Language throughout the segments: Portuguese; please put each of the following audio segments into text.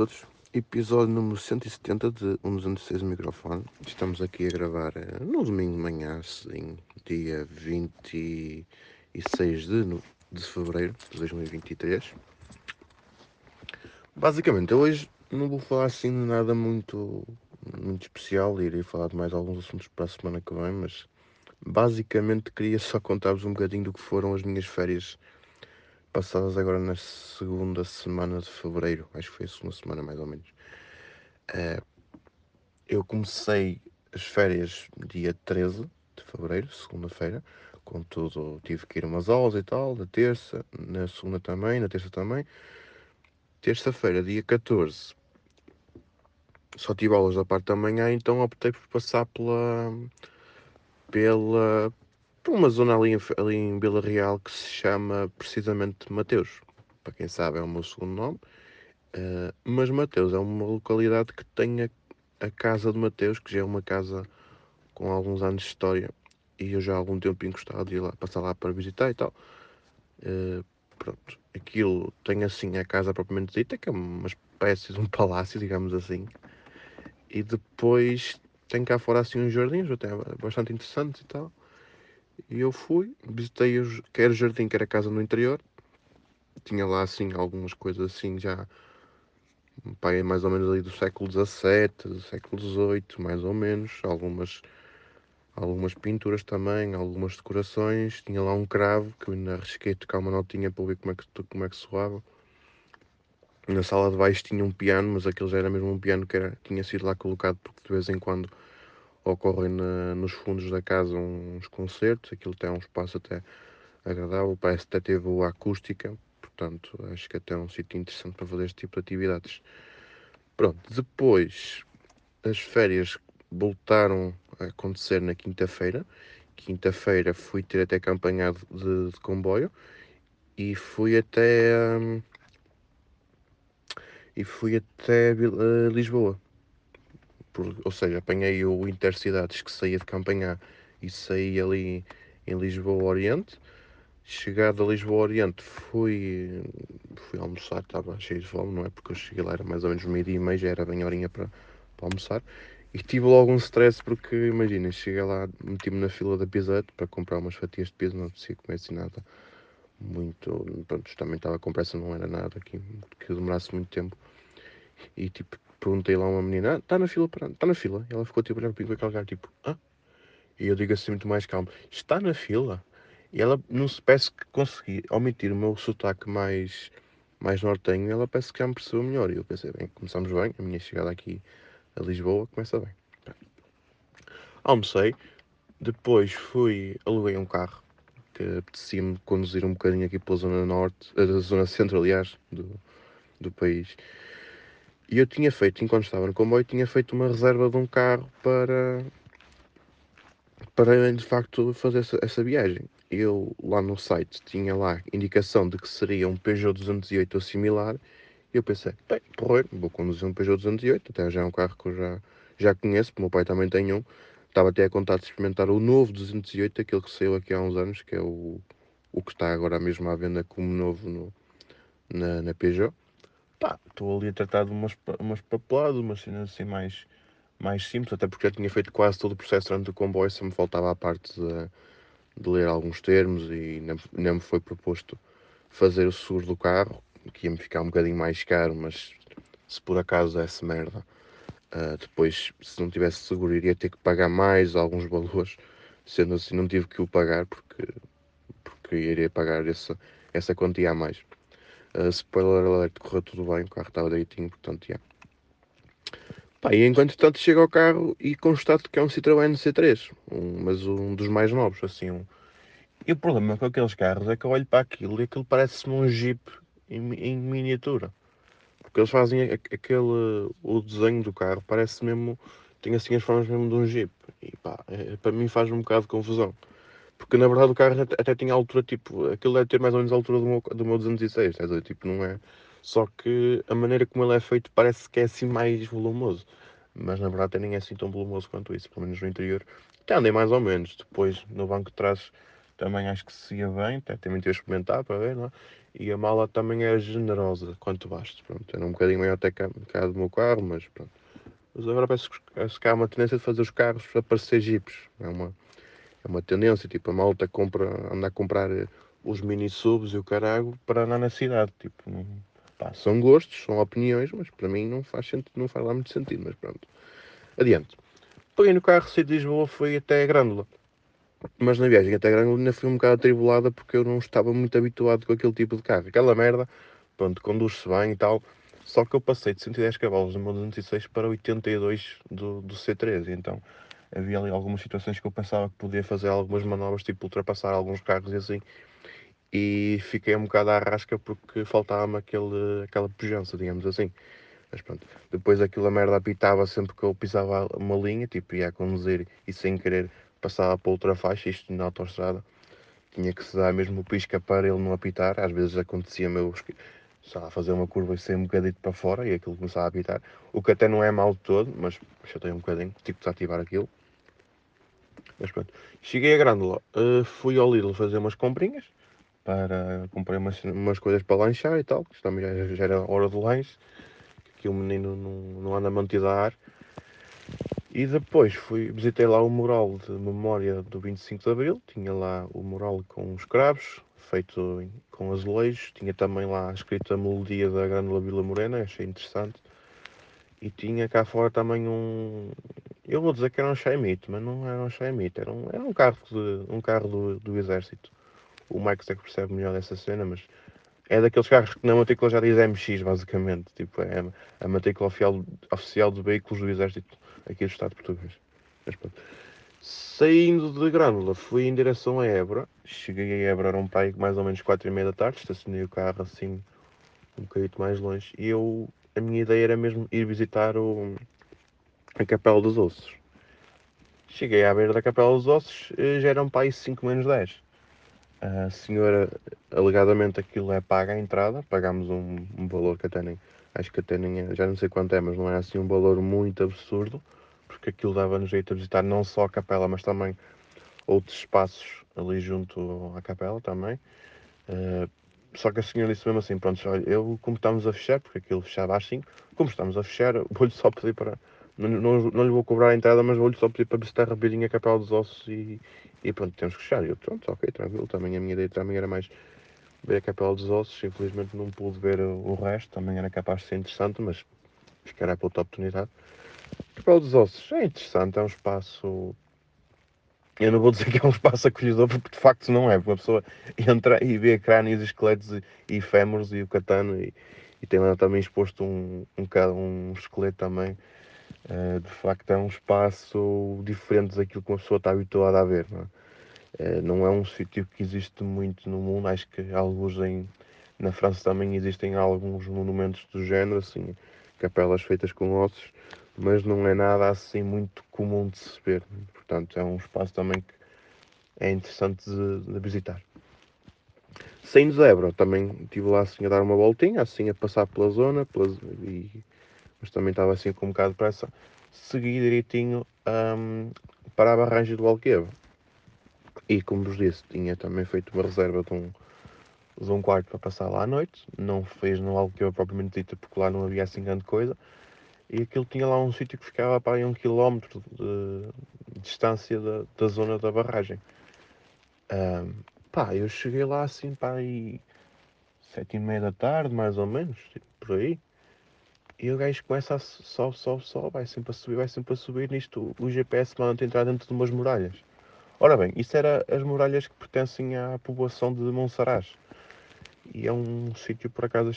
todos. Episódio número 170 de 116 microfone. Estamos aqui a gravar uh, no domingo de manhã, assim, dia 26 de, de fevereiro de 2023. Basicamente, hoje não vou falar assim de nada muito, muito especial, irei falar de mais alguns assuntos para a semana que vem, mas basicamente queria só contar-vos um bocadinho do que foram as minhas férias passadas agora na segunda semana de fevereiro, acho que foi a segunda semana mais ou menos. Uh, eu comecei as férias dia 13 de fevereiro, segunda-feira, contudo tive que ir umas aulas e tal, na terça, na segunda também, na terça também. Terça-feira, dia 14, só tive aulas da parte da manhã, então optei por passar pela, pela, por uma zona ali, ali em Vila Real que se chama precisamente Mateus. Para quem sabe é o meu segundo nome. Uh, mas Mateus é uma localidade que tem a, a, casa de Mateus, que já é uma casa com alguns anos de história. E eu já há algum tempo gostava de ir lá, passar lá para visitar e tal. Uh, pronto, aquilo tem assim a casa propriamente dita, que é uma espécie de um palácio, digamos assim. E depois tem cá fora assim uns jardins, até bastante interessantes e tal. E eu fui, visitei os, quer o jardim, quer a casa no interior. Tinha lá assim algumas coisas assim já pai mais ou menos ali do século XVII, do século XVIII, mais ou menos, algumas algumas pinturas também, algumas decorações, tinha lá um cravo que eu ainda arrisquei tocar uma notinha para ver como é que, como é que soava. Na sala de baixo tinha um piano, mas aquele já era mesmo um piano que era, tinha sido lá colocado porque de vez em quando ocorrem na, nos fundos da casa uns concertos, aquilo tem um espaço até agradável, parece que até teve a acústica, portanto acho que até é um sítio interessante para fazer este tipo de atividades. Pronto, depois as férias voltaram a acontecer na quinta-feira. Quinta-feira fui ter até acompanhado de, de, comboio e fui até um, e fui até uh, Lisboa por, ou seja, apanhei o Intercidades que saía de Campanhá e saía ali em Lisboa Oriente. Chegado a Lisboa Oriente, fui, fui almoçar, estava cheio de fome, não é? Porque eu cheguei lá, era mais ou menos meio-dia e meia, já era bem horinha para, para almoçar. E tive logo um stress porque, imagina, cheguei lá, meti-me na fila da Pizza para comprar umas fatias de pizza, não apetecia comer assim nada muito. Pronto, também estava com pressa, não era nada que, que demorasse muito tempo. E tipo, perguntei lá a uma menina, está ah, na fila, está na fila. E ela ficou tipo olhando para com aquele tipo, ah? E eu digo assim muito mais calmo, está na fila? E ela não se parece que consegui omitir o meu sotaque mais, mais nortenho, ela parece que já me percebeu melhor. E eu pensei, bem, começamos bem, a minha chegada aqui a Lisboa começa bem. Almocei, depois fui, aluguei um carro, que apetecia-me conduzir um bocadinho aqui pela zona norte, a eh, zona centro, aliás, do, do país. E eu tinha feito, enquanto estava no comboio, tinha feito uma reserva de um carro para, para de facto fazer essa, essa viagem. Eu lá no site tinha lá indicação de que seria um Peugeot 208 ou similar. E eu pensei, bem, porreiro, vou conduzir um Peugeot 208, até já é um carro que eu já, já conheço, o meu pai também tem um. Estava até a contar de experimentar o novo 208, aquele que saiu aqui há uns anos, que é o, o que está agora mesmo à venda como novo no, na, na Peugeot pá, estou ali a tratar de umas, umas papeladas, umas cenas assim mais, mais simples, até porque já tinha feito quase todo o processo durante o comboio, só me faltava a parte de, de ler alguns termos e nem, nem me foi proposto fazer o seguro do carro, que ia-me ficar um bocadinho mais caro, mas se por acaso essa merda, uh, depois se não tivesse seguro iria ter que pagar mais alguns valores, sendo assim não tive que o pagar porque, porque iria pagar essa, essa quantia a mais. Uh, spoiler alert, correu tudo bem, o carro estava direitinho, portanto, já. Pá, e enquanto tanto chego ao carro e constato que é um Citroën C3, um, mas um dos mais novos, assim. Um... E o problema com aqueles carros é que eu olho para aquilo e aquilo parece-me um Jeep em, em, miniatura. Porque eles fazem aquele. O desenho do carro parece mesmo. tem assim as formas mesmo de um Jeep. E pá, é, para mim faz um bocado de confusão. Porque na verdade o carro até, até tinha altura, tipo, aquilo deve ter mais ou menos a altura do meu, do meu 206, estás Tipo, não é. Só que a maneira como ele é feito parece que é assim mais volumoso. Mas na verdade nem é assim tão volumoso quanto isso, pelo menos no interior. Até andei mais ou menos. Depois no banco de trás também acho que se ia bem, até também tive a experimentar para ver, não é? e a mala também é generosa quanto basta. Pronto, era um bocadinho maior até que a do meu carro, mas pronto. Mas agora parece que há uma tendência de fazer os carros a parecer jipes. É uma, é uma tendência, tipo, a malta compra, anda a comprar eh, os mini subs e o carago para andar na cidade. Tipo, pá, são gostos, são opiniões, mas para mim não faz, sentido, não faz lá muito sentido, mas pronto. Adiante. Peguei no carro, saí de Lisboa, fui até a Grândola. Mas na viagem até a Grândola ainda fui um bocado atribulada porque eu não estava muito habituado com aquele tipo de carro. Aquela merda, pronto, conduz-se bem e tal. Só que eu passei de 110 cavalos do meu 206 para 82 do, do C13. Então havia ali algumas situações que eu pensava que podia fazer algumas manobras, tipo ultrapassar alguns carros e assim. E fiquei um bocado à rasca porque faltava-me aquela pujança, digamos assim. Mas pronto, depois aquilo merda apitava sempre que eu pisava uma linha, tipo ia a conduzir e sem querer passava para outra faixa, isto na autostrada. Tinha que se dar mesmo o pisca para ele não apitar. Às vezes acontecia meu estava a fazer uma curva e sair um bocadinho para fora e aquilo começava a apitar. O que até não é mal todo, mas chatei um bocadinho, que desativar aquilo. Mas pronto, cheguei a Grândola, uh, fui ao Lidl fazer umas comprinhas, para comprei umas, umas coisas para lanchar e tal, que já, já era hora do lanche, que o menino não, não anda mantido a ar. E depois fui, visitei lá o mural de memória do 25 de Abril, tinha lá o mural com os cravos, feito com azulejos, tinha também lá escrito a melodia da Grândola Vila Morena, achei interessante. E tinha cá fora também um. Eu vou dizer que era um Chaimite, mas não era um Chaimite, era um, era um carro, de, um carro do, do exército. O Max é que percebe melhor dessa cena, mas é daqueles carros que na matrícula já diz MX, basicamente. Tipo, é a matrícula oficial, oficial de veículos do exército aqui do Estado português. Mas pronto. Saindo de Grândola, fui em direção a Évora. Cheguei a Évora, era um pai mais ou menos 4 e meia da tarde. Estacionei o carro assim, um bocadinho mais longe. E eu, a minha ideia era mesmo ir visitar o, a Capela dos Ossos. Cheguei à beira da Capela dos Ossos, já era um pai 5 menos 10. A senhora, alegadamente, aquilo é paga a entrada. Pagámos um, um valor que até nem, acho que até nem, é, já não sei quanto é, mas não é assim um valor muito absurdo porque aquilo dava-nos jeito a visitar não só a capela, mas também outros espaços ali junto à capela também. Uh, só que a senhora disse mesmo assim, pronto, olha, eu como estamos a fechar, porque aquilo fechava às 5, como estamos a fechar, vou-lhe só pedir para, não, não, não, lhe vou cobrar a entrada, mas vou-lhe só pedir para visitar rapidinho a Capela dos Ossos e, e pronto, temos que fechar. E eu, pronto, ok, tranquilo, também a minha ideia também era mais ver a Capela dos Ossos, infelizmente não pude ver o resto, também era capaz de ser interessante, mas ficará para outra oportunidade. Capela dos Ossos é interessante, é um espaço. Eu não vou dizer que é um espaço acolhedor, porque de facto não é. Uma pessoa entra e vê crânios, esqueletos e, e fémures e o catano, e, e tem lá também exposto um, um, um esqueleto também. Uh, de facto, é um espaço diferente daquilo que uma pessoa está habituada a ver. Não é, uh, não é um sítio que existe muito no mundo, acho que alguns em. Na França também existem alguns monumentos do género, assim, capelas feitas com ossos, mas não é nada assim muito comum de se ver. Portanto, é um espaço também que é interessante de, de visitar. Saindo de Évora, também estive lá assim a dar uma voltinha, assim a passar pela zona, e, mas também estava assim com um bocado de pressa. Segui direitinho um, para a barragem do Alqueva. E como vos disse, tinha também feito uma reserva de um, de um quarto para passar lá à noite. Não fez no Alqueva propriamente dito, porque lá não havia assim grande coisa. E aquilo tinha lá um sítio que ficava para aí um quilómetro de distância da, da zona da barragem. Um, pá, eu cheguei lá assim para aí sete e meia da tarde, mais ou menos, tipo, por aí. E o gajo começa a sobe, sobe, sobe, vai sempre a subir, vai sempre a subir. Nisto o GPS manda entrar dentro de umas muralhas. Ora bem, isso era as muralhas que pertencem à população de Monsaraz. E é um sítio, por acaso,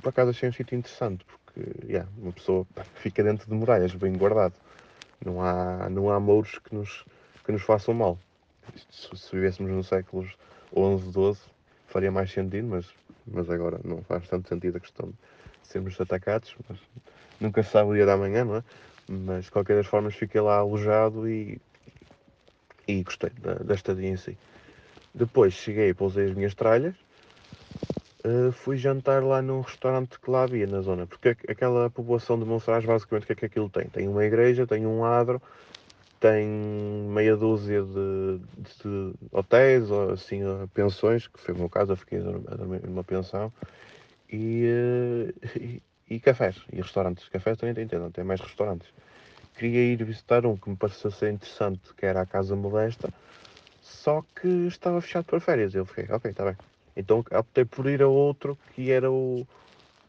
por acaso achei um sítio interessante, porque yeah, uma pessoa fica dentro de muralhas, bem guardado. Não há, não há mouros que nos, que nos façam mal. Se, se vivêssemos no séculos 11, 12, faria mais sentido, mas, mas agora não faz tanto sentido a questão sermos atacados. Mas nunca se sabe o dia da manhã, não é? Mas de qualquer das formas fiquei lá alojado e, e gostei da, da estadia em si. Depois cheguei, pousei as minhas tralhas Uh, fui jantar lá num restaurante que lá havia na zona, porque aquela população de Monsaraz basicamente o que é que aquilo tem? Tem uma igreja, tem um adro, tem meia dúzia de, de hotéis ou assim pensões, que foi o meu caso, eu fiquei numa pensão, e, e, e, cafés e restaurantes. Cafés também tem, tem, tem mais restaurantes. Queria ir visitar um que me pareceu ser interessante, que era a Casa Modesta, só que estava fechado para férias. Eu fiquei, ok, está bem. Então optei por ir a outro que era o.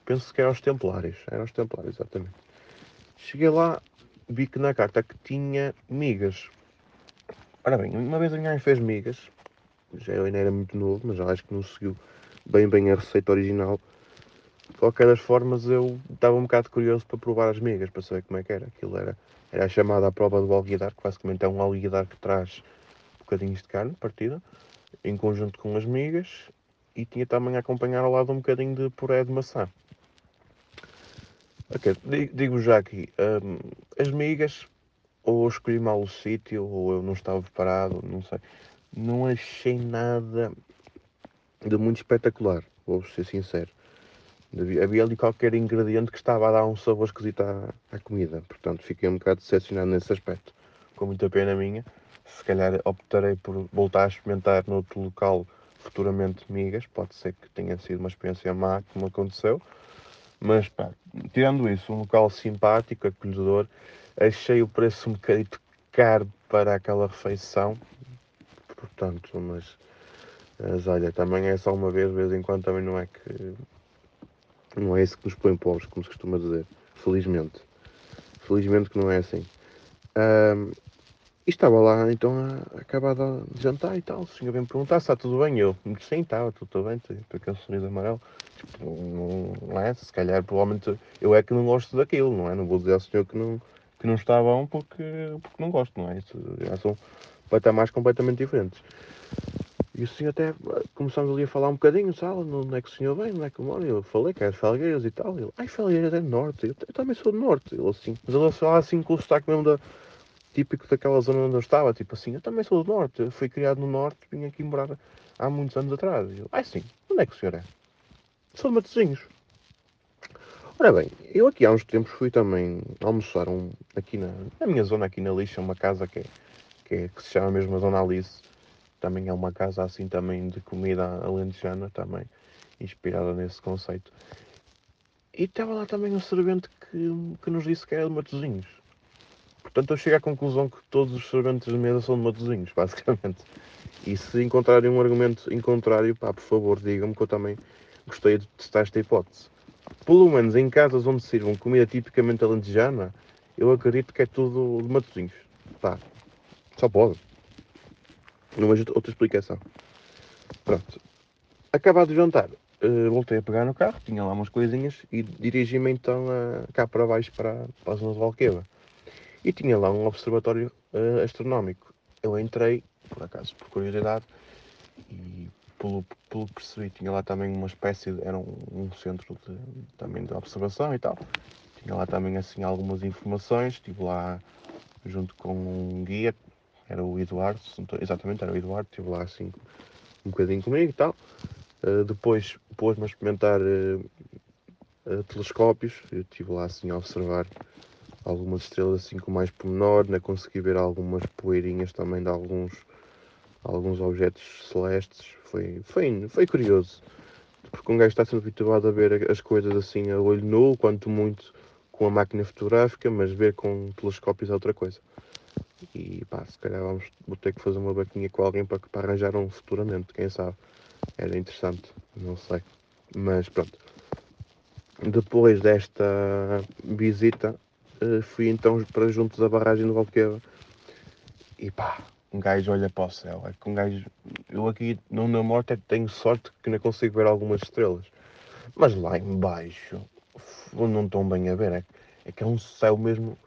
Penso que era os Templários. Eram os Templários, exatamente. Cheguei lá, vi que na carta que tinha migas. Ora bem, uma vez a minha mãe fez migas, já eu ainda era muito novo, mas já acho que não seguiu bem bem a receita original. Qualquer das formas, eu estava um bocado curioso para provar as migas, para saber como é que era. Aquilo era, era a chamada prova do alguidar, que basicamente é um alguidar que traz bocadinhos de carne partida, em conjunto com as migas, e tinha também a acompanhar ao lado um bocadinho de puré de maçã. Ok, digo já aqui, um, as migas, ou escolhi mal o sítio, ou eu não estava preparado, não sei. Não achei nada de muito espetacular, vou ser sincero. Havia ali qualquer ingrediente que estava a dar um sabor esquisito à, à comida, portanto fiquei um bocado decepcionado nesse aspecto. Com muita pena minha, se calhar optarei por voltar a experimentar noutro local futuramente migas, pode ser que tenha sido uma experiência má, como aconteceu, mas pá, tirando isso, um local simpático, acolhedor, achei o preço um bocadito caro para aquela refeição, portanto, mas, mas olha, também é só uma vez, de vez em quando também não é que não é isso que nos põe pobres, como se costuma dizer, felizmente. Felizmente que não é assim. Um, e estava lá, então, a, acabar de jantar e tal. O senhor vem perguntar se está tudo bem. Eu, sim, estava tudo bem, tipo, aquele sorriso amarelo. Tipo, não, não, é? Se calhar, provavelmente, eu é que não gosto daquilo, não é? Não vou dizer ao senhor que não, que não está bom porque, porque não gosto, não é? Isso já são patamares completamente diferentes. E o senhor até começamos ali a falar um bocadinho, sabe? Onde é que o senhor vem? Onde é que mora? Eu falei que é Felgueiras e tal. Ele, ai, Felgueiras é norte. Eu, eu, também sou do norte. Ele assim, mas ele fala assim com o sotaque mesmo da típico daquela zona onde eu estava, tipo assim, eu também sou do Norte, eu fui criado no Norte, vim aqui morar há muitos anos atrás. Eu, ah, sim, onde é que o senhor é? Sou de Matosinhos. Ora bem, eu aqui há uns tempos fui também almoçar um, aqui na, na minha zona, aqui na Lixa, uma casa que, é, que, é, que se chama mesmo a Zona Alice. Também é uma casa assim também de comida alentejana, também inspirada nesse conceito. E estava lá também um servente que, que nos disse que era de Matosinhos. Portanto, eu chego à conclusão que todos os serventes de mesa são de matozinhos, basicamente. E se encontrarem um argumento em contrário, pá, por favor, digam-me que eu também gostei de testar esta hipótese. Pelo menos em casas onde sirvam comida tipicamente alentejana, eu acredito que é tudo de matozinhos. Pá, só pode. Não vejo outra explicação. Pronto. Acabado de jantar, uh, voltei a pegar no carro, tinha lá umas coisinhas e dirigi-me então a, cá para baixo para, para a zona de Valqueva e tinha lá um observatório uh, astronómico. Eu entrei, por acaso, por curiosidade, e pelo, pelo que percebi, tinha lá também uma espécie, de, era um, um centro de, também de observação e tal. Tinha lá também assim algumas informações, estive lá junto com um guia, era o Eduardo, exatamente, era o Eduardo, estive lá assim um bocadinho comigo e tal. Uh, depois pôs-me a experimentar uh, uh, telescópios, eu estive lá assim a observar algumas estrelas assim com mais pormenor, né? consegui ver algumas poeirinhas também de alguns, alguns objetos celestes. Foi, foi, foi curioso, porque um gajo está sempre habituado a ver as coisas assim a olho nu, quanto muito com a máquina fotográfica, mas ver com telescópios é outra coisa. E pá, se calhar vamos, vou ter que fazer uma baquinha com alguém para, para arranjar um futuramente, quem sabe. Era interessante, não sei. Mas pronto. Depois desta visita, uh, fui então para junto da barragem de Valqueva e pá, um gajo olha para o céu. É que um gajo, eu aqui não na morte tenho sorte que não consigo ver algumas estrelas, mas lá embaixo não estão bem a ver. É, é que é um céu mesmo,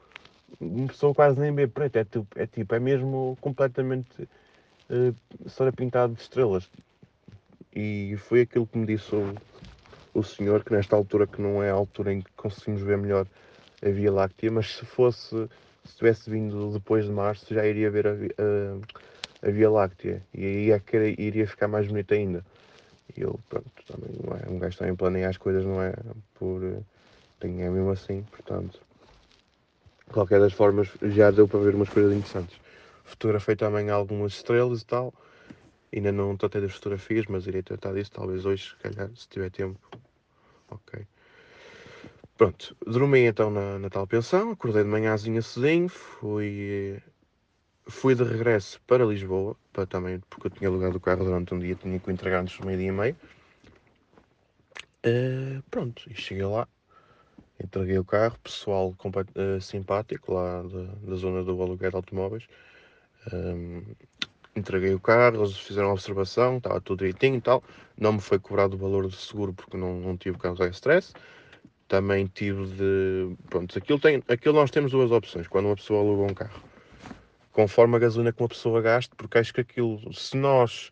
uma pessoa quase nem vê preto, é tipo, é, tipo, é mesmo completamente uh, só pintado de estrelas. E foi aquilo que me disse o, o senhor, que nesta altura que não é a altura em que conseguimos ver melhor a Via Láctea, mas se fosse, se tivesse vindo depois de março, já iria ver a, a, a Via Láctea e aí é que iria ficar mais bonito ainda. E eu, pronto, também não é, um gajo também planeia as coisas, não é por. Tem, é mesmo assim, portanto. De qualquer das formas, já deu para ver umas coisas interessantes. Fotografei também algumas estrelas e tal. Ainda não tratei das fotografias, mas irei tratar disso talvez hoje, se calhar, se tiver tempo. Ok. Pronto, dormi então na, na tal pensão, acordei de manhãzinha cedinho, fui, fui de regresso para Lisboa, para também, porque eu tinha alugado o carro durante um dia, tinha que entregar antes do meio-dia e meio. Uh, pronto, e cheguei lá, entreguei o carro, pessoal uh, simpático lá da, da, zona do aluguer de automóveis. Um, entreguei o carro, eles fizeram a observação, estava tudo direitinho e tal. Não me foi cobrado o valor do seguro porque não, não tive a stress também tive de. Pronto, aquilo, tem, aquilo nós temos duas opções quando uma pessoa aluga um carro. Conforme a gasolina que uma pessoa gasta, porque acho que aquilo, se nós.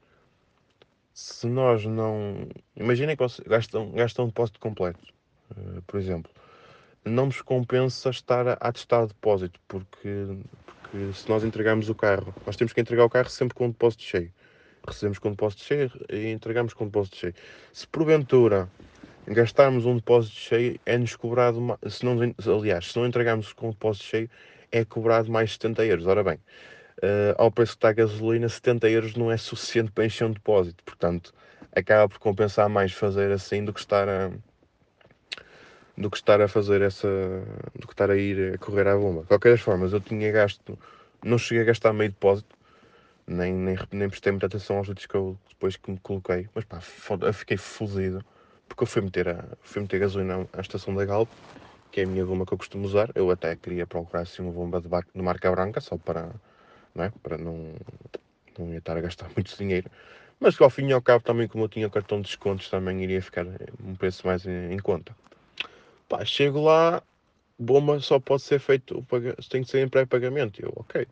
Se nós não. Imaginem que gastam, gastam um depósito completo, uh, por exemplo. Não nos compensa estar a atestar depósito, porque, porque se nós entregarmos o carro, nós temos que entregar o carro sempre com o depósito cheio. Recebemos com o depósito cheio e entregamos com o depósito cheio. Se porventura gastarmos um depósito cheio, é-nos cobrado, se não, aliás, se não entregarmos com o depósito cheio, é cobrado mais 70 euros. Ora bem, uh, ao preço que está a gasolina, 70 euros não é suficiente para encher um depósito, portanto, acaba por compensar mais fazer assim do que estar a do que estar a fazer essa do que estar a ir a correr à bomba. De qualquer forma, eu tinha gasto, não cheguei a gastar meio depósito, nem, nem, nem prestei muita atenção aos outros que eu depois que me coloquei, mas pá, eu fiquei fodido porque eu fui meter, a, fui meter gasolina à estação da Galp, que é a minha bomba que eu costumo usar. Eu até queria procurar assim uma bomba de, de marca branca, só para não, é? para não, não ia estar a gastar muito dinheiro. Mas ao fim e ao cabo, também como eu tinha cartão de descontos, também iria ficar um preço mais em, em conta. Pá, chego lá, bomba só pode ser feito, tem que ser em pré-pagamento. Eu, ok.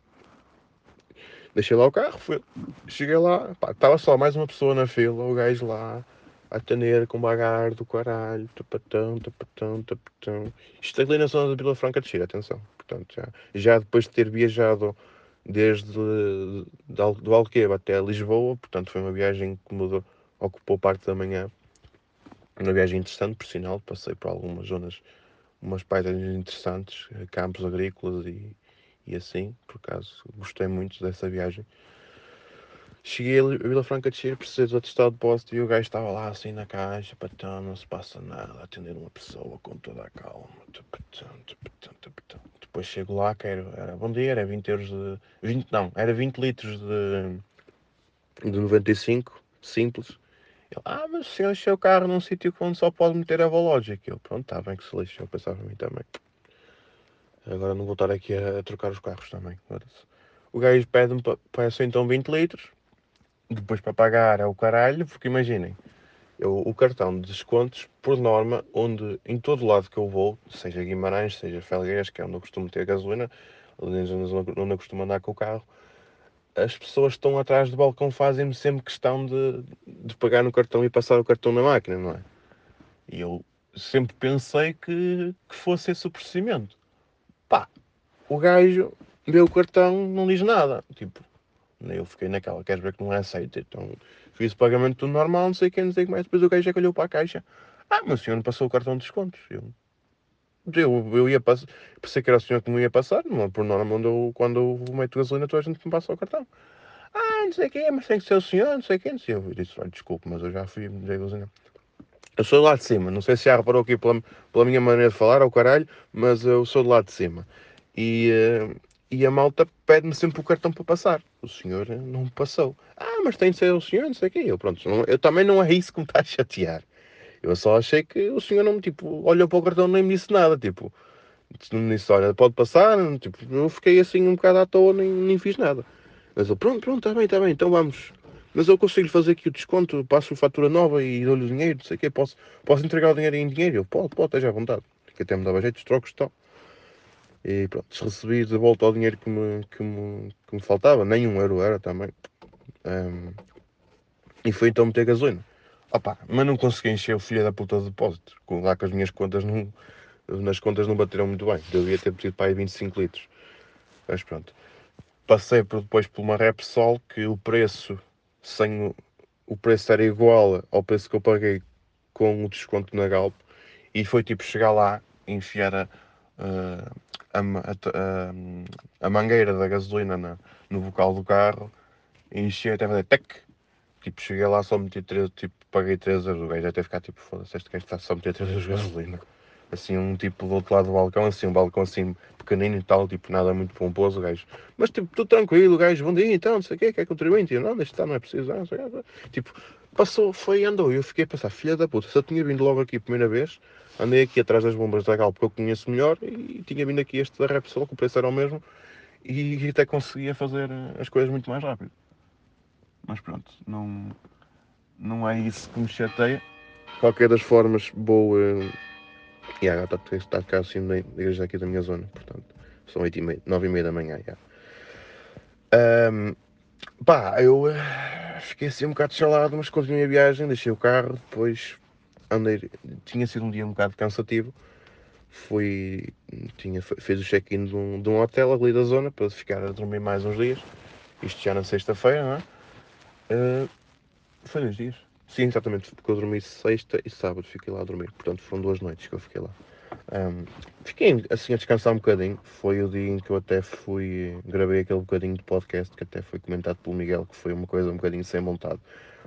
Deixei lá o carro, fui, cheguei lá, pá, estava só mais uma pessoa na fila, o gajo lá, a tener com bagar do caralho, tapatão, tapatão, tapatão. Isto ali na zona da Vila Franca de Xira, atenção. Portanto, já, já depois de ter viajado desde do Alqueva até Lisboa, portanto foi uma viagem que mudou, ocupou parte da manhã. Uma viagem interessante, por sinal, passei por algumas zonas, umas paisagens interessantes, campos agrícolas e, e assim, por acaso gostei muito dessa viagem. Cheguei a Vila Franca de Xira, precisei do atestado de depósito e o gajo estava lá assim na caixa, patão, não se passa nada, atender uma pessoa com toda a calma. Depois chego lá, quero, era bom dia, era 20 euros de. 20, não, era 20 litros de, de 95, simples. Ele, ah, mas senhor encheu o carro num sítio onde só pode meter a Evologic. Eu, pronto, está bem que se lixe, eu pensava a mim também. Agora não vou estar aqui a, a trocar os carros também. O gajo pede-me, peço então 20 litros depois para pagar é o caralho, porque imaginem, eu, o cartão de descontos, por norma, onde em todo lado que eu vou, seja Guimarães, seja Felgueiras, que é onde eu costumo ter gasolina, onde eu costumo andar com o carro, as pessoas que estão atrás do balcão fazem-me sempre questão de, de pagar no cartão e passar o cartão na máquina, não é? E eu sempre pensei que, que fosse esse o procedimento. Pá, o gajo vê o cartão, não diz nada. Tipo, eu fiquei naquela, queres ver que não é aceito? Então fiz o pagamento tudo normal, não sei o que, não sei o que mais. Depois o gajo já olhou para a caixa. Ah, mas o senhor não passou o cartão de descontos. Eu, eu, eu ia passar, pensei que era o senhor que me ia passar, não, por norma, quando eu, quando eu meto gasolina, toda a gente me passa o cartão. Ah, não sei o que, mas tem que ser o senhor, não sei o que, não sei. Eu disse, olha, desculpe, mas eu já fui, me dei gasolina. Eu sou do lado de cima, não sei se já reparou aqui pela, pela minha maneira de falar, ao caralho, mas eu sou do lado de cima. E, uh, e a malta pede-me sempre o cartão para passar. O senhor não passou. Ah, mas tem de ser o senhor, não sei o quê. Eu, pronto, eu também não é isso que me está a chatear. Eu só achei que o senhor não tipo, olhou para o cartão e nem me disse nada, tipo, não me disse, olha, pode passar, tipo, eu fiquei assim um bocado à toa, nem, nem fiz nada. Mas eu, pronto, pronto, está bem, está bem, então vamos. Mas eu consigo fazer aqui o desconto, passo fatura nova e dou-lhe o dinheiro, não sei o quê, posso, posso entregar o dinheiro em dinheiro? Eu, pode, pode, esteja à vontade. Que até me dava jeito, trocos e tal. E pronto, recebi de volta o dinheiro que me, que me, que me faltava, nem um euro era também. Um, e foi então meter gasolina. Opa, mas não consegui encher o filho da puta de depósito. Lá que as minhas contas não, nas contas não bateram muito bem. Devia ter pedido para aí 25 litros. Mas pronto. Passei por, depois por uma Repsol que o preço sem o, o preço era igual ao preço que eu paguei com o desconto na Galp. E foi tipo chegar lá, enfiar a, a, a, a, mangueira da gasolina na, no bocal do carro, enchi até fazer tec. Tipo, cheguei lá só meti 3, tipo, paguei 3 euros. O gajo até ficar tipo, foda-se, este gajo está só a meter 3 euros de gasolina. Assim, um tipo do outro lado do balcão, assim, um balcão assim pequenino e tal, tipo, nada muito pomposo, o gajo. Mas tipo, tudo tranquilo, o gajo, bom dia então, não sei o quê, quer contribuinte? Eu, não, deixa estar, não é preciso, não sei o quê. Tipo, passou, foi e andou. Eu fiquei a pensar, filha da puta, se eu tinha vindo logo aqui a primeira vez, andei aqui atrás das bombas da Gal porque eu conheço melhor e tinha vindo aqui este da Repsol, que o preço era o mesmo e até conseguia fazer eh, as coisas muito mais rápido. Mas pronto, não, não é isso que me chateia. Qualquer das formas, vou. Uh, yeah, está, está cá assim na igreja aqui da minha zona, portanto, são 8 e meia, 9 e meia da manhã. Yeah. Um, pá, eu uh, fiquei assim um bocado chalado, mas continuei a viagem, deixei o carro, depois andei, tinha sido um dia um bocado cansativo. Fui, tinha, fez o check-in de, um, de um hotel ali da zona para ficar a dormir mais uns dias. Isto já na sexta-feira, não é? Uh, foi dois dias. Sim, exatamente, porque eu dormi sexta e sábado, fiquei lá a dormir. Portanto, foram duas noites que eu fiquei lá. Um, fiquei assim a descansar um bocadinho. Foi o dia em que eu até fui, gravei aquele bocadinho de podcast que até foi comentado pelo Miguel, que foi uma coisa um bocadinho sem montado.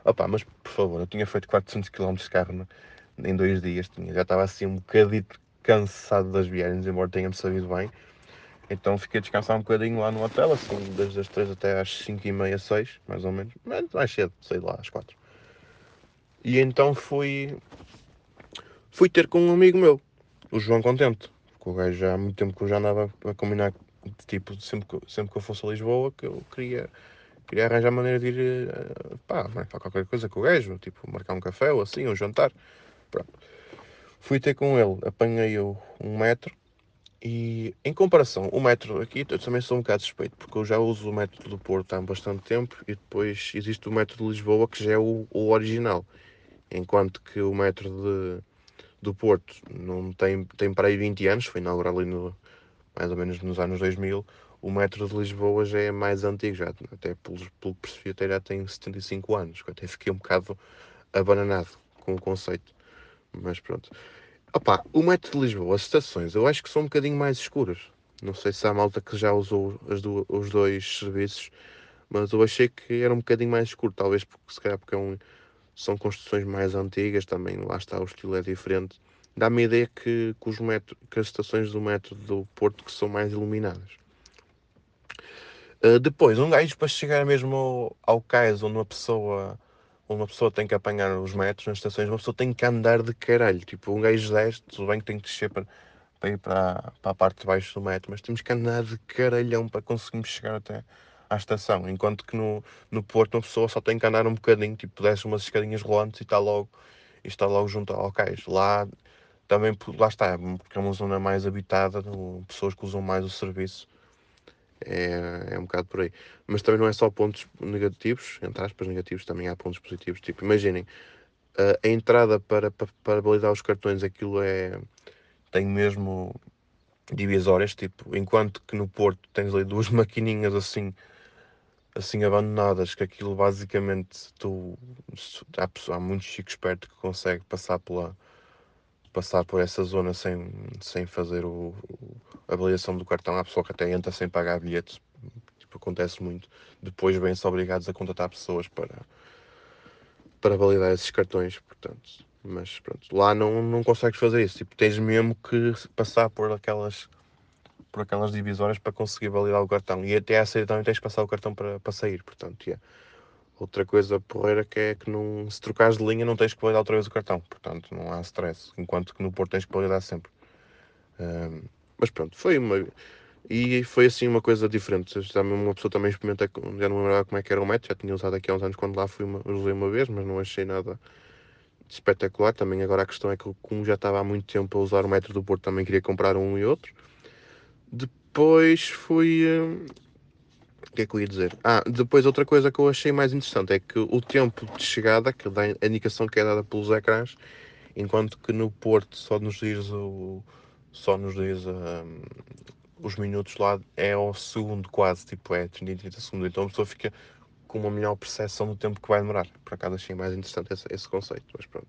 Opa, mas por favor, eu tinha feito 400 km de carro em dois dias, tinha, já estava assim um bocadito cansado das viagens, embora tenha-me sabido bem. Então fiquei a descansar um bocadinho lá no hotel, assim, desde as 3 até às 5 e meia, 6, mais ou menos. Mas mais cedo, sei lá, às 4. E então fui, fui ter com um amigo meu, o João Contente. Porque o gajo já há muito tempo que eu já andava a combinar, tipo, sempre que, sempre que eu fosse a Lisboa, que eu queria queria arranjar maneira de ir, uh, pá, marcar qualquer coisa com o gajo, tipo, marcar um café ou assim, um jantar. Pronto. Fui ter com ele, apanhei o, um metro e, em comparação, o metro aqui, eu também sou um bocado suspeito, porque eu já uso o metro do Porto há bastante tempo e depois existe o metro de Lisboa, que já é o, o original, enquanto que o metro de, do Porto não tem, tem para aí 20 anos, foi inaugurado ali no, mais ou menos nos anos 2000, o metro de Lisboa já é mais antigo, já, até pelo, pelo que percebi, até já tem 75 anos, até fiquei um bocado abananado com o conceito. Mas pronto. Opa, o metro de Lisboa, as estações, eu acho que são um bocadinho mais escuras. Não sei se há malta que já usou do, os dois serviços, mas eu achei que era um bocadinho mais escuro, talvez porque se calhar porque é um, são construções mais antigas, também lá está o estilo é diferente. Dá-me a ideia que, que, os metro, que as estações do metro do Porto que são mais iluminadas. Uh, depois, um gajo para chegar mesmo ao, ao cais onde uma pessoa uma pessoa tem que apanhar os metros nas estações, uma pessoa tem que andar de caralho. Tipo, um gajo desce, tudo bem que tem que descer para, para ir para, para a parte de baixo do metro, mas temos que andar de caralhão para conseguirmos chegar até à estação. Enquanto que no, no Porto uma pessoa só tem que andar um bocadinho, tipo, desce umas escadinhas rolantes e está logo, e está logo junto ao cais. Lá também, lá está, porque é uma zona mais habitada, pessoas que usam mais o serviço é, é um bocado por aí. Mas também não é só pontos negativos, entre aspas, negativos, também há pontos positivos. Tipo, imaginem, a, entrada para, para, para validar os cartões, aquilo é. tem mesmo divisórias, tipo, enquanto que no Porto tens ali duas maquininhas assim assim abandonadas que aquilo basicamente tu há, há muito chico esperto que consegue passar pela passar por essa zona sem, sem fazer o, a avaliação do cartão. Há pessoa que até entra sem pagar bilhetes, tipo, acontece muito. Depois vêm-se obrigados a contratar pessoas para, para validar esses cartões, portanto. Mas pronto, lá não, não consegues fazer isso. Tipo, tens mesmo que passar por aquelas por aquelas divisórias para conseguir validar o cartão. E até a saída também tens que passar o cartão para, para sair, portanto, yeah. Outra coisa porreira que é que não, se trocares de linha não tens que validar outra vez o cartão, portanto não há stress, enquanto que no Porto tens que validar sempre. Um, mas pronto, foi uma. E foi assim uma coisa diferente. Uma pessoa também experimenta, já não lembrava como é que era o método, já tinha usado aqui há uns anos quando lá fui uma, usei uma vez, mas não achei nada espetacular. Também agora a questão é que como já estava há muito tempo a usar o metro do Porto, também queria comprar um e outro. Depois fui. Hum, o que é que eu ia dizer? Ah, depois outra coisa que eu achei mais interessante é que o tempo de chegada, que dá a indicação que é dada pelos ecrãs, enquanto que no Porto só nos diz o. só nos diz um, os minutos lá é ao segundo quase, tipo é 30, 30 segundos, então a pessoa fica com uma melhor percepção do tempo que vai demorar. Por acaso achei mais interessante esse, esse conceito, mas pronto.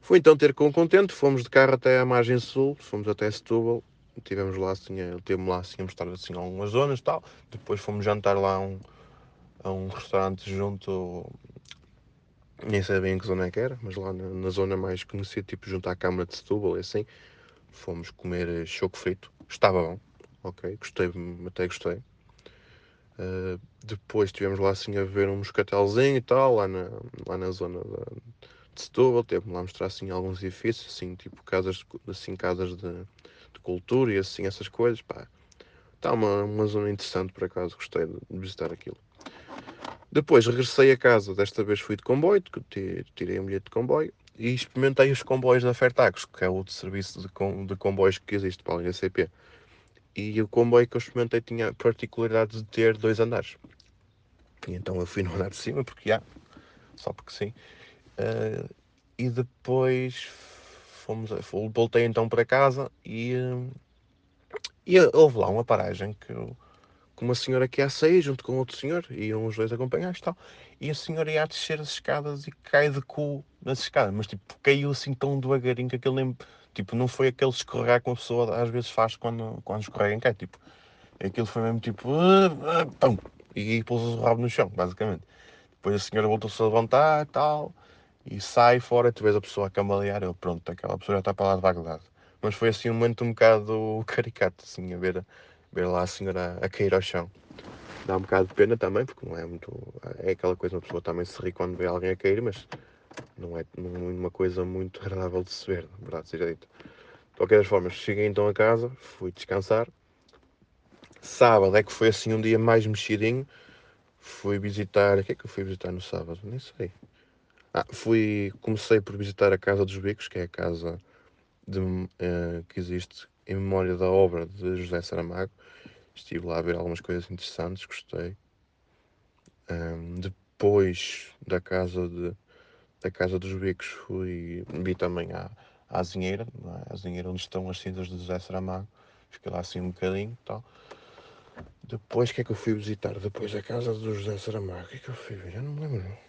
Fui então ter com contente, fomos de carro até à margem sul, fomos até Setúbal, tivemos lá assim, ele teve-me lá assim a mostrar assim algumas zonas e tal. Depois fomos jantar lá a um, a um restaurante junto, nem sei bem em que zona é que era, mas lá na, na zona mais conhecida, tipo junto à Câmara de Setúbal e assim. Fomos comer choco frito, estava bom, ok, gostei, até gostei. Uh, depois estivemos lá assim a ver um moscatelzinho e tal, lá na, lá na zona da, de Setúbal, teve-me lá mostrar assim alguns edifícios, assim, tipo casas, assim, casas de, de cultura e assim essas coisas, pá. Está uma, uma zona interessante por acaso, gostei de visitar aquilo. Depois regressei a casa, desta vez fui de comboio, tirei um bilhete de comboio e experimentei os comboios da Fertagos, que é outro serviço de, com, de comboios que existe para a CP. E o comboio que eu experimentei tinha a particularidade de ter dois andares. E então eu fui no andar de cima, porque há, só porque sim. Uh, e depois fomos, voltei então para casa e, e houve lá uma paragem que, que uma senhora que ia sair junto com outro senhor, iam os dois acompanhados e tal, e a senhora ia a descer as escadas e cai de cu nas escadas, mas tipo, caiu assim tão devagarinho que aquele nem Tipo, não foi aquele escorregar que uma pessoa às vezes faz quando, quando escorrega em cai. Tipo, aquilo foi mesmo tipo. Pum, e pôs o rabo no chão, basicamente. Depois a senhora voltou-se a levantar e tal. E sai fora, tu vês a pessoa a cambalear. Eu, pronto, aquela pessoa já está para lá de Bagdade. Mas foi assim um momento um bocado caricato, assim, a ver, ver lá a senhora a, cair ao chão. Dá um bocado de pena também, porque não é muito. É aquela coisa, uma pessoa também se ri quando vê alguém a cair, mas não é uma coisa muito agradável de se ver, verdade seja dito. De qualquer forma, cheguei então a casa, fui descansar. Sábado é que foi assim um dia mais mexidinho. Fui visitar. O que é que eu fui visitar no sábado? Nem sei. Ah, fui. Comecei por visitar a Casa dos Bicos, que é a casa de, uh, que existe em memória da obra de José Saramago. Estive lá a ver algumas coisas interessantes, gostei. Um, depois da casa de da Casa dos Bicos fui, vi também à, à Azinheira, é? a Azinheira onde estão as cinzas de José Saramago, fiquei lá assim um bocadinho tal. Depois, o que é que eu fui visitar? Depois da casa do José Saramago, o que é que eu fui ver? Já não me lembro.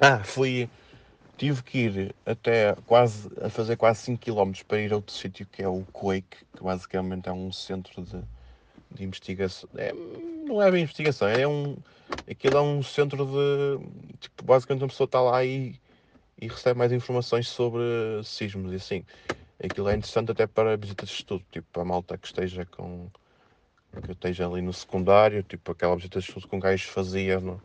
Ah, fui. Tive que ir até quase a fazer quase 5 km para ir a outro sítio que é o Quake, que basicamente é um centro de, de investigação. É, não é bem investigação, é um. Aquilo é um centro de. Tipo, basicamente uma pessoa está lá e, e recebe mais informações sobre sismos e assim. Aquilo é interessante até para visitas de estudo, tipo, a malta que esteja com. que esteja ali no secundário, tipo aquela visita de estudo que um gajo fazia no,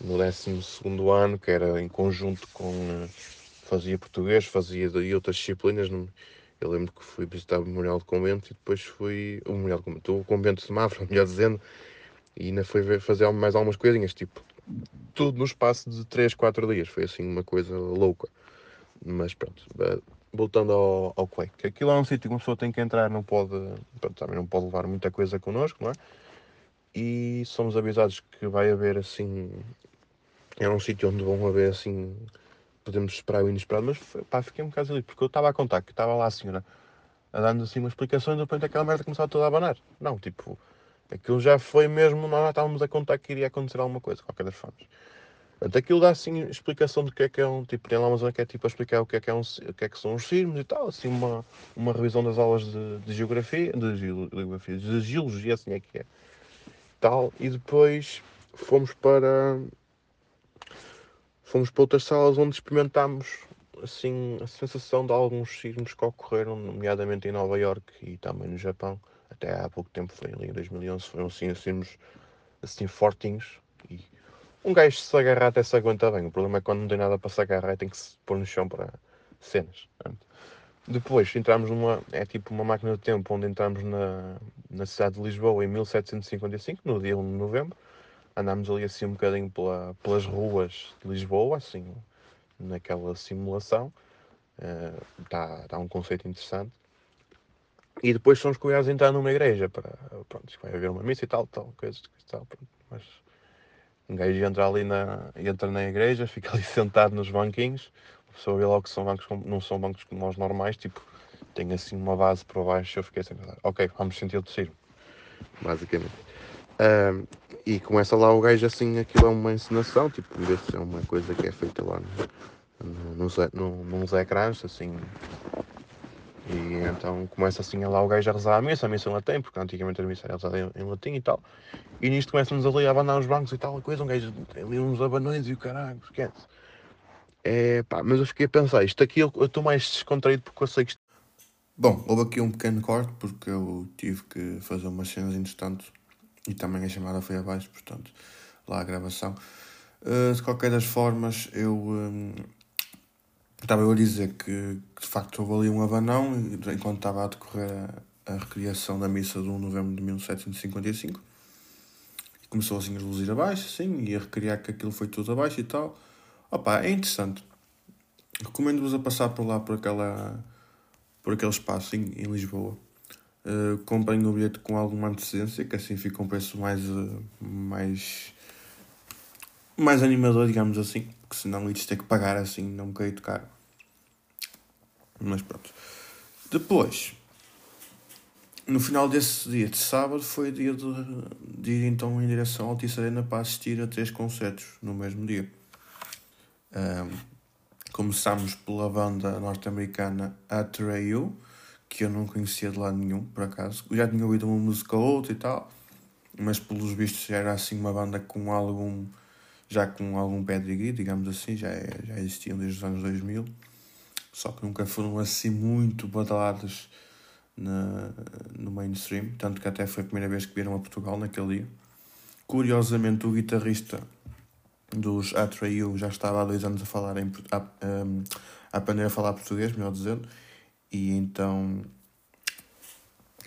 no 12 ano, que era em conjunto com. fazia português, fazia e outras disciplinas. Eu lembro que fui visitar o Memorial de Convento e depois fui. O Memorial de Convento, o Convento de Mafra, melhor dizendo, e ainda fui fazer mais algumas coisinhas, tipo, tudo no espaço de 3, 4 dias. Foi assim uma coisa louca. Mas pronto, voltando ao, ao Quake, aquilo é um sítio que uma pessoa tem que entrar, não pode, pronto, também não pode levar muita coisa connosco, não é? E somos avisados que vai haver assim. É um sítio onde vão haver assim podemos esperar o inesperado, mas pá, fiquei um bocado ali, porque eu estava a contar que estava lá a senhora a dando assim uma explicação e de repente aquela merda começava toda a abanar. Não, tipo, aquilo já foi mesmo, nós já estávamos a contar que iria acontecer alguma coisa, qualquer das formas. Portanto, aquilo dá assim explicação do que é que é um, tipo, tem lá uma zona que é tipo a explicar o que é que, é um, o que, é que são os sismos e tal, assim uma, uma revisão das aulas de, de geografia, de geografia, de geologia, assim é que é. Tal, e depois fomos para fomos para outras salas onde experimentámos assim a sensação de alguns sismos que ocorreram, nomeadamente em Nova York e também no Japão. Até há pouco tempo, foi ali em 2011, foram assim sismos assim fortinhos e um gajo se agarrar até se aguenta bem. O problema é quando não tem nada para se agarrar tem que se pôr no chão para cenas. Depois entramos numa, é tipo uma máquina do tempo onde entramos na, na cidade de Lisboa em 1755, no dia 1 de novembro, andámos ali assim um bocadinho pela, pelas ruas de Lisboa, assim, naquela simulação. Está uh, tá um conceito interessante. E depois somos convidados a entrar numa igreja para, pronto, vai haver uma missa e tal, tal, coisas tal, pronto. Mas um gajo entra ali na, entra na igreja, fica ali sentado nos banquinhos, a pessoa vê logo que são bancos, não são bancos como os normais, tipo, tem assim uma base para baixo, eu fiquei assim, ok, vamos sentir o tecido, basicamente. E começa lá o gajo assim, aquilo é uma encenação, tipo, ver se é uma coisa que é feita lá no, no, nos, no, nos ecrãs, assim, E então começa assim lá o gajo a rezar a missa, a missa em latim, porque antigamente a missa era rezada em, em latim e tal. E nisto começam-nos ali a abanar os bancos e tal, a coisa, um gajo ali uns abanões e o caralho, esquece. É, pá, mas eu fiquei a pensar, isto aqui eu estou mais descontraído porque eu sei que isto... Bom, houve aqui um pequeno corte porque eu tive que fazer umas cenas interessantes e também a chamada foi abaixo, portanto, lá a gravação. Uh, de qualquer das formas, eu um, estava eu a dizer que, que, de facto houve ali um abanão enquanto estava a decorrer a, a recriação da missa de 1 de novembro de 1755. E começou assim a reduzir abaixo, assim, e a recriar que aquilo foi tudo abaixo e tal. Opa, é interessante. Recomendo-vos a passar por lá, por, aquela, por aquele espaço em, em Lisboa. Uh, comprem o bilhete com alguma antecedência, que assim fica um preço mais, uh, mais, mais animador, digamos assim, porque senão ides ter que pagar assim, não me caí caro. Mas pronto. Depois, no final desse dia de sábado, foi dia de, de ir então em direção ao Altice Arena para assistir a três concertos no mesmo dia. Um, começámos pela banda norte-americana Atreyu, que eu não conhecia de lado nenhum, por acaso. Já tinha ouvido uma música ou outra e tal, mas pelos vistos já era assim uma banda com algum. já com algum pedigree, digamos assim, já, é, já existiam desde os anos 2000, só que nunca foram assim muito badaladas na, no mainstream, tanto que até foi a primeira vez que vieram a Portugal naquele dia. Curiosamente, o guitarrista dos Atreyu já estava há dois anos a falar em, a, a aprender a falar português, melhor dizendo, e então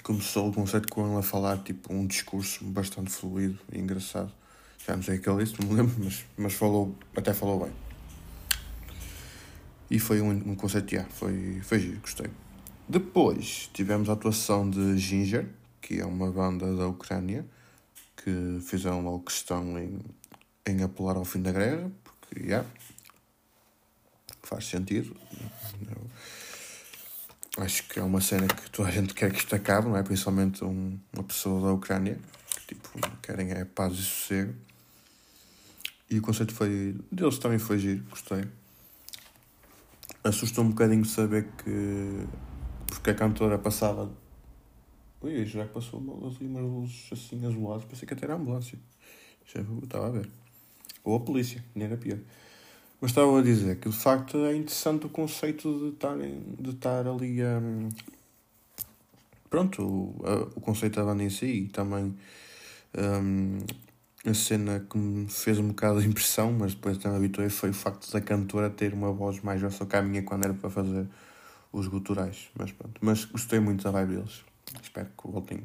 começou o conceito com ele a falar tipo um discurso bastante fluido e engraçado. Já não sei o que ele disse, não me lembro, mas, mas falou, até falou bem. E foi um, um conceito, yeah, foi, foi giro, gostei. Depois tivemos a atuação de Ginger, que é uma banda da Ucrânia, que fizeram logo questão em, em apelar ao fim da guerra, porque, yeah, faz sentido. Acho que é uma cena que toda a gente quer que isto acabe, não é? Principalmente um, uma pessoa da Ucrânia, que tipo, querem é paz e sossego. E o conceito foi. deles também foi giro, gostei. Assustou um bocadinho saber que. porque a cantora passava. Ui, já passou ali umas luzes assim azuladas, pensei que até era a ambulância. Já estava a ver. Ou a polícia, nem era pior. Mas estava a dizer que de facto é interessante o conceito de estar, de estar ali a. Um, pronto, o, a, o conceito da banda em si e também um, a cena que me fez um bocado de impressão, mas depois também habituei, foi o facto da cantora ter uma voz mais grossa que a minha quando era para fazer os guturais. Mas pronto, mas gostei muito da vibe deles. Espero que voltem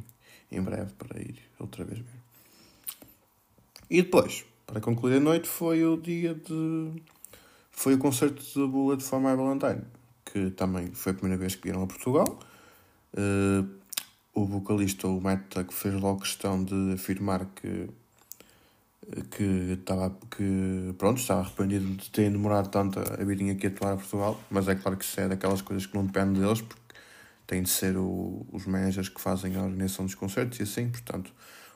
em breve para ir outra vez ver. E depois, para concluir a noite, foi o dia de foi o concerto de Bullet for My Valentine, que também foi a primeira vez que vieram a Portugal. Uh, o vocalista, o Matt Tuck, fez logo questão de afirmar que que estava que pronto estava arrependido de terem demorado tanto a virem aqui atuar a Portugal mas é claro que isso é daquelas coisas que não dependem deles porque têm de ser o, os managers que fazem a organização dos concertos e assim portanto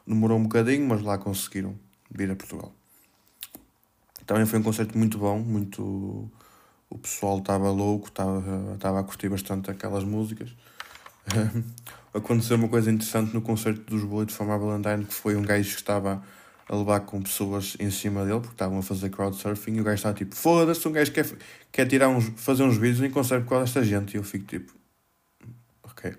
demorou um bocadinho mas lá conseguiram vir a Portugal também foi um concerto muito bom, muito. O pessoal estava louco, estava, a curtir bastante aquelas músicas. Aconteceu uma coisa interessante no concerto dos Bullet My Valentine, que foi um gajo que estava a levar com pessoas em cima dele, porque estavam a fazer crowdsurfing, e o gajo estava tipo, foda-se, um gajo quer, quer tirar uns, fazer uns vídeos em concerto com esta gente, e eu fico tipo, ok.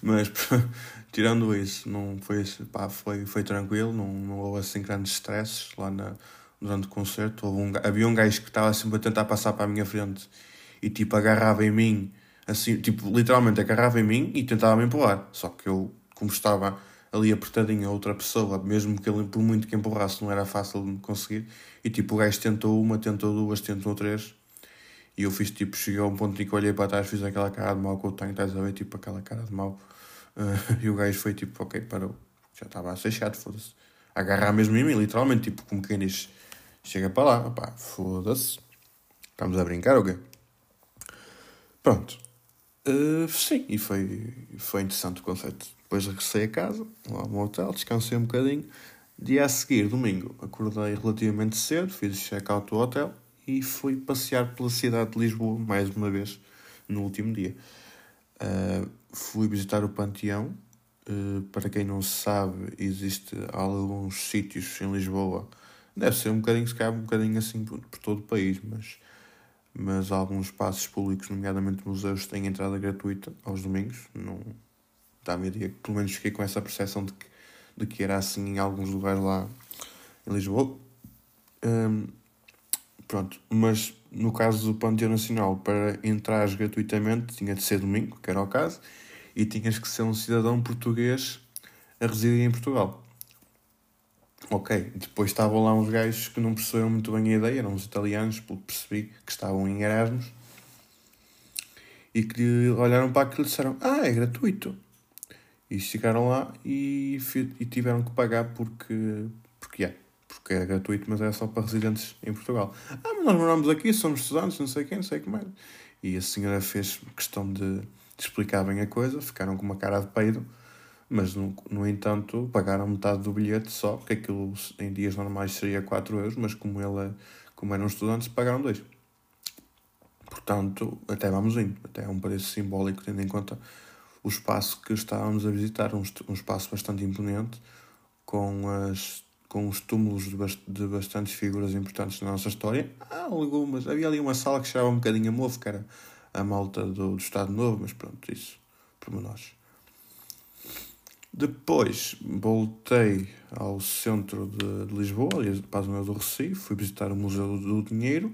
Mas tirando isso, não foi, pá, foi, foi tranquilo, não, não houve assim grandes stresses lá na, durante o concerto. Um, havia um gajo que estava sempre a tentar passar para a minha frente e tipo agarrava em mim, assim, tipo, literalmente agarrava em mim e tentava me empurrar. Só que eu, como estava ali apertadinho a outra pessoa, mesmo que ele por muito que empurrasse não era fácil de conseguir. E tipo, o gajo tentou uma, tentou duas, tentou três. E eu fiz tipo, cheguei a um ponto em que olhei para trás, fiz aquela cara de mal que eu tenho, estás a ver? Tipo, aquela cara de mal. Uh, e o gajo foi tipo, ok, parou. Já estava a ser chato, foda-se. Agarrar mesmo em mim, literalmente, tipo, como quem diz, chega para lá, pá, foda-se. Estamos a brincar ou quê? Pronto. Uh, sim, e foi, foi interessante o conceito. Depois regressei a casa, lá no hotel, descansei um bocadinho. Dia a seguir, domingo, acordei relativamente cedo, fiz o check-out do hotel e fui passear pela cidade de Lisboa, mais uma vez, no último dia. Uh, fui visitar o Panteão. Uh, para quem não sabe, existe alguns sítios em Lisboa. Deve ser um bocadinho, se calhar, um bocadinho assim por, por todo o país, mas, mas alguns espaços públicos, nomeadamente museus, têm entrada gratuita aos domingos. Não dá-me a dia, pelo menos fiquei com essa percepção de que, de que era assim em alguns lugares lá em Lisboa. Um, pronto, mas no caso do Panteão Nacional, para entrar gratuitamente, tinha de ser domingo, que era o caso, e tinhas que ser um cidadão português a residir em Portugal. Ok, depois estavam lá uns gajos que não perceberam muito bem a ideia, eram uns italianos, pelo que percebi, que estavam em Erasmus, e que olharam para aquilo e disseram: Ah, é gratuito. E chegaram lá e, e tiveram que pagar porque, porque é gratuito, mas é só para residentes em Portugal. Ah, mas nós moramos aqui, somos estudantes, não sei quem, não sei como é. E a senhora fez questão de, de explicar bem a coisa, ficaram com uma cara de peido, mas no, no entanto pagaram metade do bilhete só, porque aquilo em dias normais seria 4 euros, mas como, ele, como eram estudantes, pagaram 2. Portanto, até vamos indo, até é um preço simbólico, tendo em conta o espaço que estávamos a visitar, um, um espaço bastante imponente, com as com os túmulos de, bast de bastantes figuras importantes na nossa história. Há algumas. Havia ali uma sala que cheirava um bocadinho a mofo, que era a malta do, do Estado Novo, mas pronto, isso, por nós. Depois voltei ao centro de, de Lisboa, aliás, para a zona do Recife, fui visitar o Museu do Dinheiro.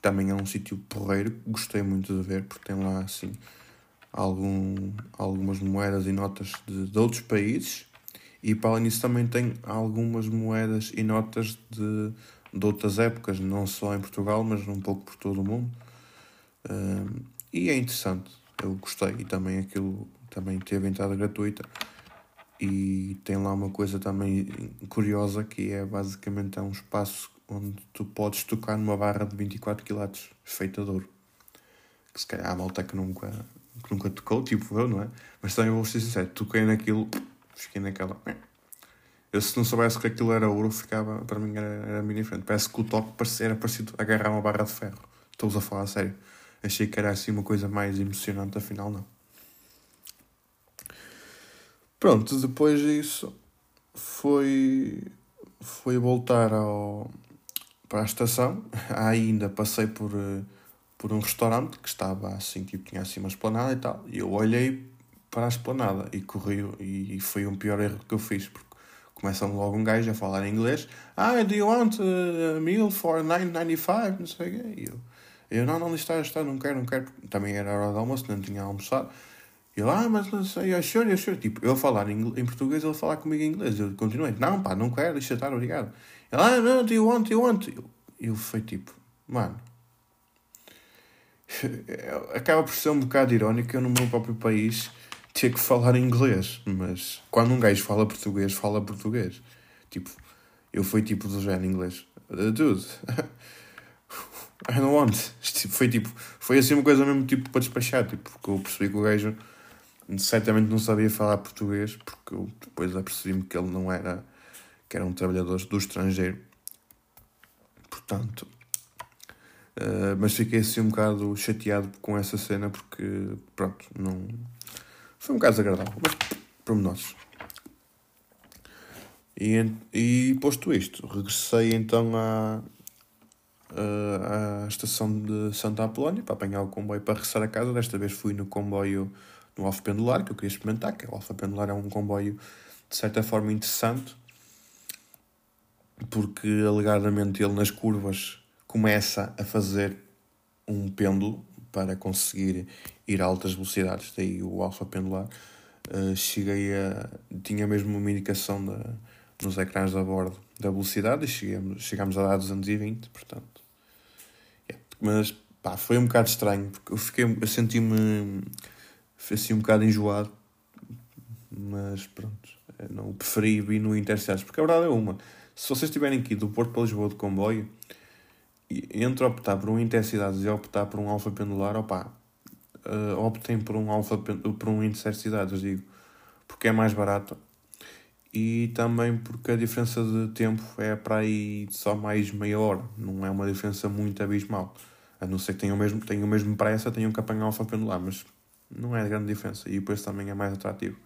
Também é um sítio porreiro, gostei muito de ver, porque tem lá assim algum, algumas moedas e notas de, de outros países e para além disso também tem algumas moedas e notas de, de outras épocas, não só em Portugal, mas um pouco por todo o mundo. E é interessante, eu gostei. E também aquilo também teve entrada gratuita. E tem lá uma coisa também curiosa que é basicamente é um espaço onde tu podes tocar numa barra de 24 kg feita de ouro. Que se calhar a malta que nunca, que nunca tocou, tipo eu, não é? Mas também vou ser sincero, toquei naquilo Fiquei naquela. Eu se não soubesse que aquilo era ouro, ficava. Para mim era, era bem diferente. Parece que o toque era parecido agarrar uma barra de ferro. Estou-vos a falar a sério. Achei que era assim uma coisa mais emocionante, afinal não. Pronto, depois disso foi. Foi voltar ao, para a estação. Ainda passei por, por um restaurante que estava assim, tipo, tinha assim uma esplanada e tal. E eu olhei para a esplanada e corri e foi um pior erro que eu fiz porque começam logo um gajo a falar em inglês ah, do you want a meal for 9.95 não sei o quê. E eu, eu não, não, está, está, não quero, não quero. Também era hora de almoço, não tinha almoçado. E ele, ah, mas não sei, eu choro, eu choro tipo, eu falar em, em português ele falar comigo em inglês. Eu continuei, não pá, não quero, deixa estar, obrigado. Ele, ah, não, do you want, do you want? Eu, eu fui tipo, mano acaba por ser um bocado irónico eu no meu próprio país ter que falar inglês, mas quando um gajo fala português, fala português. Tipo, eu fui tipo do género inglês. Uh, dude, I don't want. Tipo, foi tipo, foi assim uma coisa mesmo tipo para despachar, tipo, porque eu percebi que o gajo certamente não sabia falar português, porque eu depois apercebi-me que ele não era, que era um trabalhador do estrangeiro. Portanto, uh, mas fiquei assim um bocado chateado com essa cena porque, pronto, não foi um bocado desagradável, mas pormenores. E, e posto isto, regressei então à, à estação de Santa Apolónia para apanhar o comboio para regressar a casa. Desta vez fui no comboio no Alfa Pendular, que eu queria experimentar, que o Alfa Pendular é um comboio de certa forma interessante, porque alegadamente ele nas curvas começa a fazer um pêndulo para conseguir ir a altas velocidades, daí o alfa pendular. Uh, cheguei a. tinha mesmo uma indicação da, nos ecrãs da bordo da velocidade e chegamos, chegámos a dar 220, portanto. Yeah. Mas pá, foi um bocado estranho porque eu fiquei. eu senti-me assim um bocado enjoado, mas pronto, não preferi vir no Intercities porque a verdade é uma. Se vocês tiverem aqui do Porto para Lisboa de comboio, entre optar por um Intercidades e optar por um alfa pendular, opá, uh, optem por um alfa por um intercidades, digo, porque é mais barato e também porque a diferença de tempo é para aí só mais meia hora, não é uma diferença muito abismal. A não ser que tenham mesmo, tenham mesmo pressa, tenham que apanhar Alfa Pendular, mas não é de grande diferença e o preço também é mais atrativo.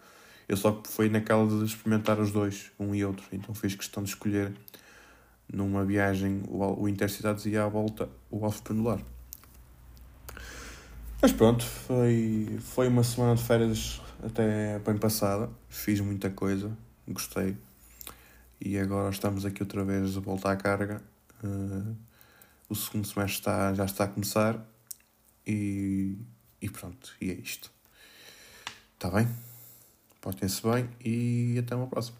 Eu só fui naquela de experimentar os dois, um e outro, então fiz questão de escolher numa viagem o, Intercidades e à volta o Alfa Pendular. Mas pronto, foi, foi uma semana de férias até bem passada, fiz muita coisa, gostei. E agora estamos aqui outra vez de volta à carga. Uh, o segundo semestre está, já está a começar e, e pronto, e é isto. Está bem? Portem-se bem e até uma próxima.